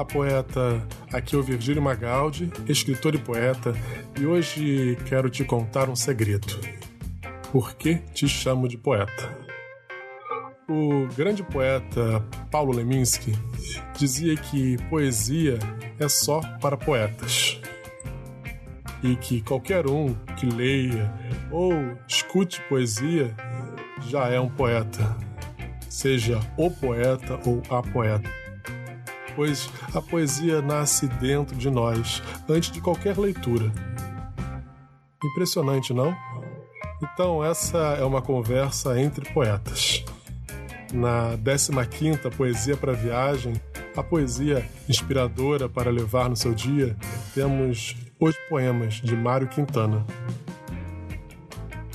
Olá, poeta. Aqui é o Virgílio Magaldi, escritor e poeta, e hoje quero te contar um segredo. Por que te chamo de poeta? O grande poeta Paulo Leminski dizia que poesia é só para poetas. E que qualquer um que leia ou escute poesia já é um poeta, seja o poeta ou a poeta. Pois a poesia nasce dentro de nós, antes de qualquer leitura. Impressionante, não? Então, essa é uma conversa entre poetas na 15ª Poesia para Viagem, a poesia inspiradora para levar no seu dia, temos os poemas de Mário Quintana.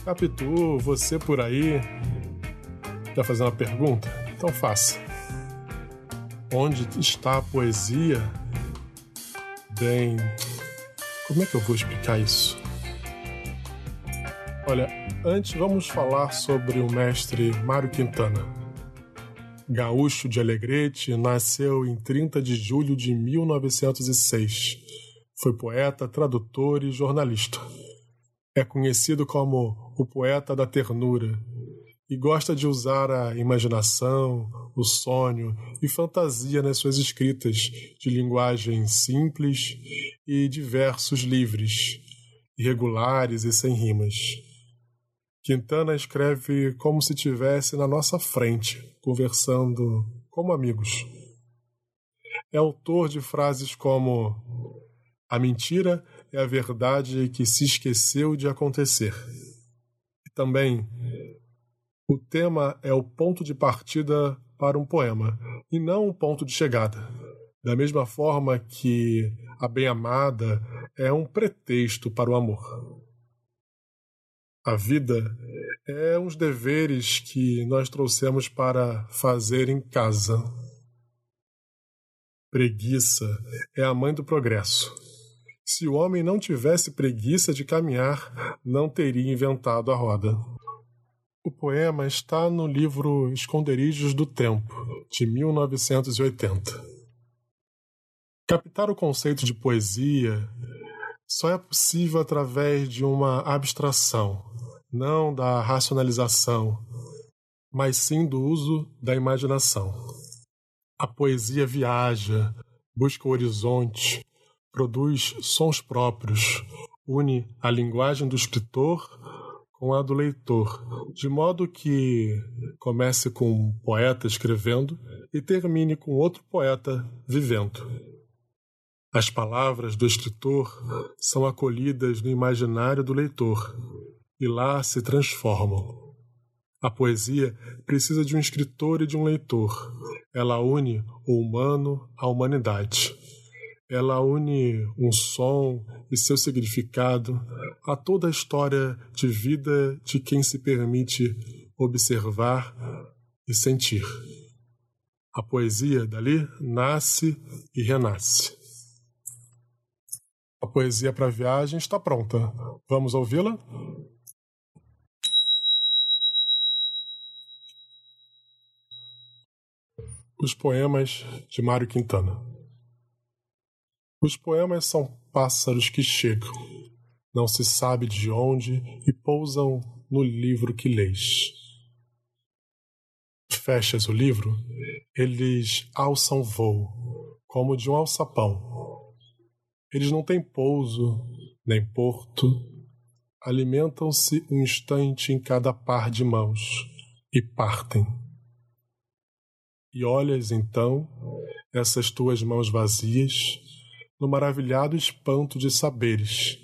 Capitu, você por aí quer fazer uma pergunta? Então faça. Onde está a poesia? Bem, como é que eu vou explicar isso? Olha, antes vamos falar sobre o mestre Mário Quintana. Gaúcho de Alegrete, nasceu em 30 de julho de 1906. Foi poeta, tradutor e jornalista. É conhecido como o poeta da ternura e gosta de usar a imaginação, o sonho e fantasia nas suas escritas, de linguagem simples e de versos livres, irregulares e sem rimas. Quintana escreve como se estivesse na nossa frente, conversando como amigos. É autor de frases como: A mentira é a verdade que se esqueceu de acontecer. E também, o tema é o ponto de partida para um poema, e não um ponto de chegada. Da mesma forma que a bem-amada é um pretexto para o amor. A vida é uns deveres que nós trouxemos para fazer em casa. Preguiça é a mãe do progresso. Se o homem não tivesse preguiça de caminhar, não teria inventado a roda. O poema está no livro Esconderijos do Tempo, de 1980. Captar o conceito de poesia só é possível através de uma abstração, não da racionalização, mas sim do uso da imaginação. A poesia viaja, busca o horizonte, produz sons próprios, une a linguagem do escritor com a do leitor, de modo que comece com um poeta escrevendo e termine com outro poeta vivendo. As palavras do escritor são acolhidas no imaginário do leitor e lá se transformam. A poesia precisa de um escritor e de um leitor. Ela une o humano à humanidade. Ela une um som e seu significado a toda a história de vida de quem se permite observar e sentir. A poesia dali nasce e renasce. A poesia para viagem está pronta. Vamos ouvi-la? Os poemas de Mário Quintana. Os poemas são pássaros que chegam, não se sabe de onde, e pousam no livro que lês. Fechas o livro, eles alçam voo, como de um alçapão. Eles não têm pouso, nem porto, alimentam-se um instante em cada par de mãos e partem e olhas então essas tuas mãos vazias no maravilhado espanto de saberes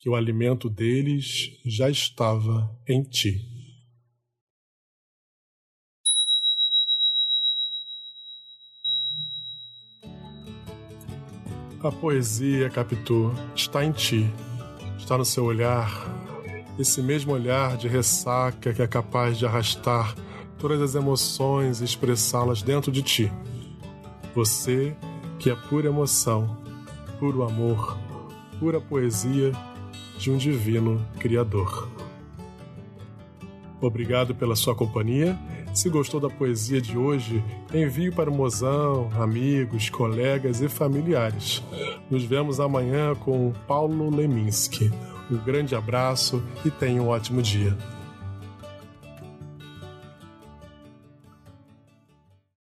que o alimento deles já estava em ti. A poesia, Capitu, está em ti, está no seu olhar, esse mesmo olhar de ressaca que é capaz de arrastar todas as emoções e expressá-las dentro de ti. Você, que é pura emoção, puro amor, pura poesia de um divino Criador. Obrigado pela sua companhia. Se gostou da poesia de hoje, envie para o mozão, amigos, colegas e familiares. Nos vemos amanhã com Paulo Leminski. Um grande abraço e tenha um ótimo dia.